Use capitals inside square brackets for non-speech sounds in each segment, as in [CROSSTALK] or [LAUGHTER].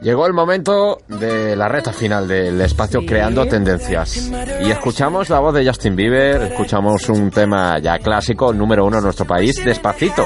Llegó el momento de la reta final del espacio Creando Tendencias. Y escuchamos la voz de Justin Bieber, escuchamos un tema ya clásico, número uno en nuestro país, despacito.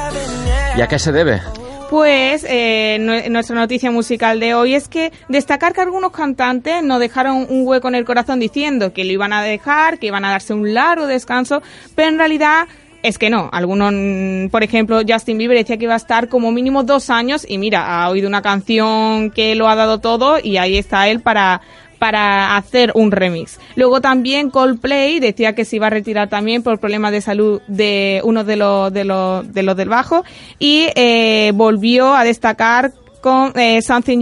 ¿Y a qué se debe? Pues eh, nuestra noticia musical de hoy es que destacar que algunos cantantes no dejaron un hueco en el corazón diciendo que lo iban a dejar, que iban a darse un largo descanso, pero en realidad es que no. Algunos, mm, por ejemplo, Justin Bieber decía que iba a estar como mínimo dos años y mira, ha oído una canción que lo ha dado todo y ahí está él para para hacer un remix. Luego también Coldplay decía que se iba a retirar también por problemas de salud de uno de los de los de los del bajo y eh, volvió a destacar con eh, Something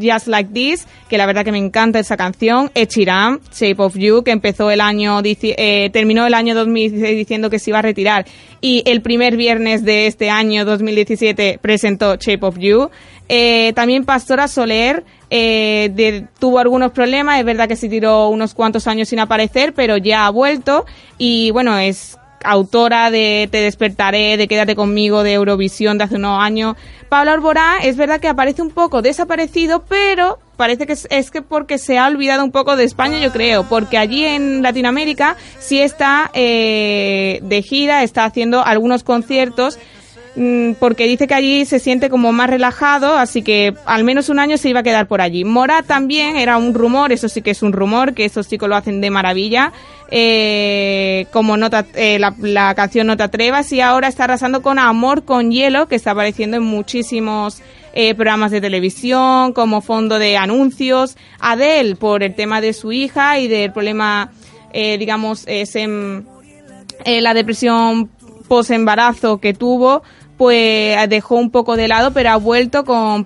Just Like This, que la verdad que me encanta esa canción, Echiram, Shape of You, que empezó el año, eh, terminó el año 2016 diciendo que se iba a retirar. Y el primer viernes de este año 2017 presentó Shape of You. Eh, también Pastora Soler eh, tuvo algunos problemas, es verdad que se tiró unos cuantos años sin aparecer, pero ya ha vuelto. Y bueno, es autora de Te despertaré, de Quédate conmigo, de Eurovisión de hace unos años. Pablo Alborán es verdad que aparece un poco desaparecido, pero parece que es, que porque se ha olvidado un poco de España, yo creo, porque allí en Latinoamérica sí está eh, de gira, está haciendo algunos conciertos porque dice que allí se siente como más relajado, así que al menos un año se iba a quedar por allí. Mora también era un rumor, eso sí que es un rumor, que esos chicos lo hacen de maravilla eh, como nota, eh, la, canción No te atrevas y ahora está arrasando con Amor con hielo que está apareciendo en muchísimos eh, programas de televisión como fondo de anuncios. Adele por el tema de su hija y del problema, eh, digamos, es en, la depresión post embarazo que tuvo pues dejó un poco de lado, pero ha vuelto con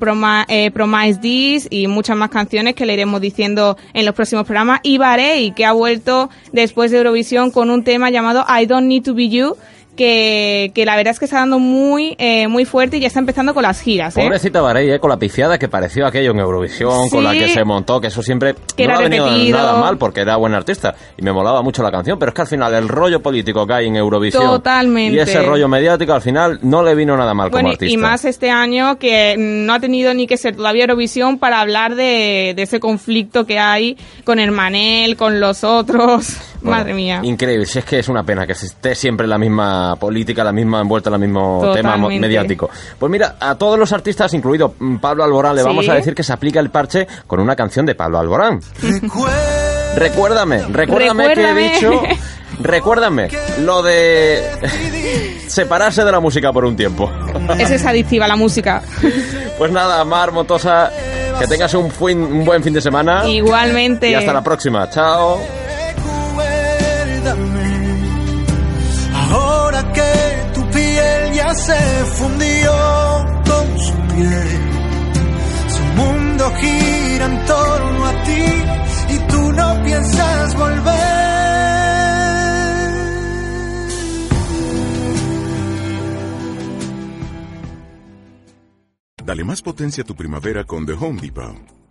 eh, Promise This y muchas más canciones que le iremos diciendo en los próximos programas. Y Barey, que ha vuelto después de Eurovisión con un tema llamado I Don't Need to Be You, que, que la verdad es que está dando muy eh, muy fuerte y ya está empezando con las giras. ¿eh? Pobrecita Varey, ¿eh? con la pifiada que pareció aquello en Eurovisión, con la que se montó, que eso siempre no ha venido nada mal porque era buen artista y me molaba mucho la canción, pero es que al final el rollo político que hay en Eurovisión Totalmente. y ese rollo mediático al final no le vino nada mal como artista. Y más este año que no ha tenido ni que ser todavía Eurovisión para hablar de, de ese conflicto que hay con Hermanel, con los otros. Madre mía. Increíble, si es que es una pena que esté siempre la misma política, la misma envuelta en el mismo tema mediático. Pues mira, a todos los artistas, incluido mm, Pablo Alborán, le vamos a decir que se aplica el parche con una canción de Pablo Alborán. recuérdame, recuérdame, que he dicho... Recuérdame lo de [LAUGHS] separarse de la música por un tiempo. Es esa adictiva la música. Pues nada, Mar Motosa, que tengas un, un buen fin de semana. Igualmente. Y hasta la próxima. Chao. Se fundió con su piel. Su mundo gira en torno a ti y tú no piensas volver. Dale más potencia a tu primavera con The Home Depot.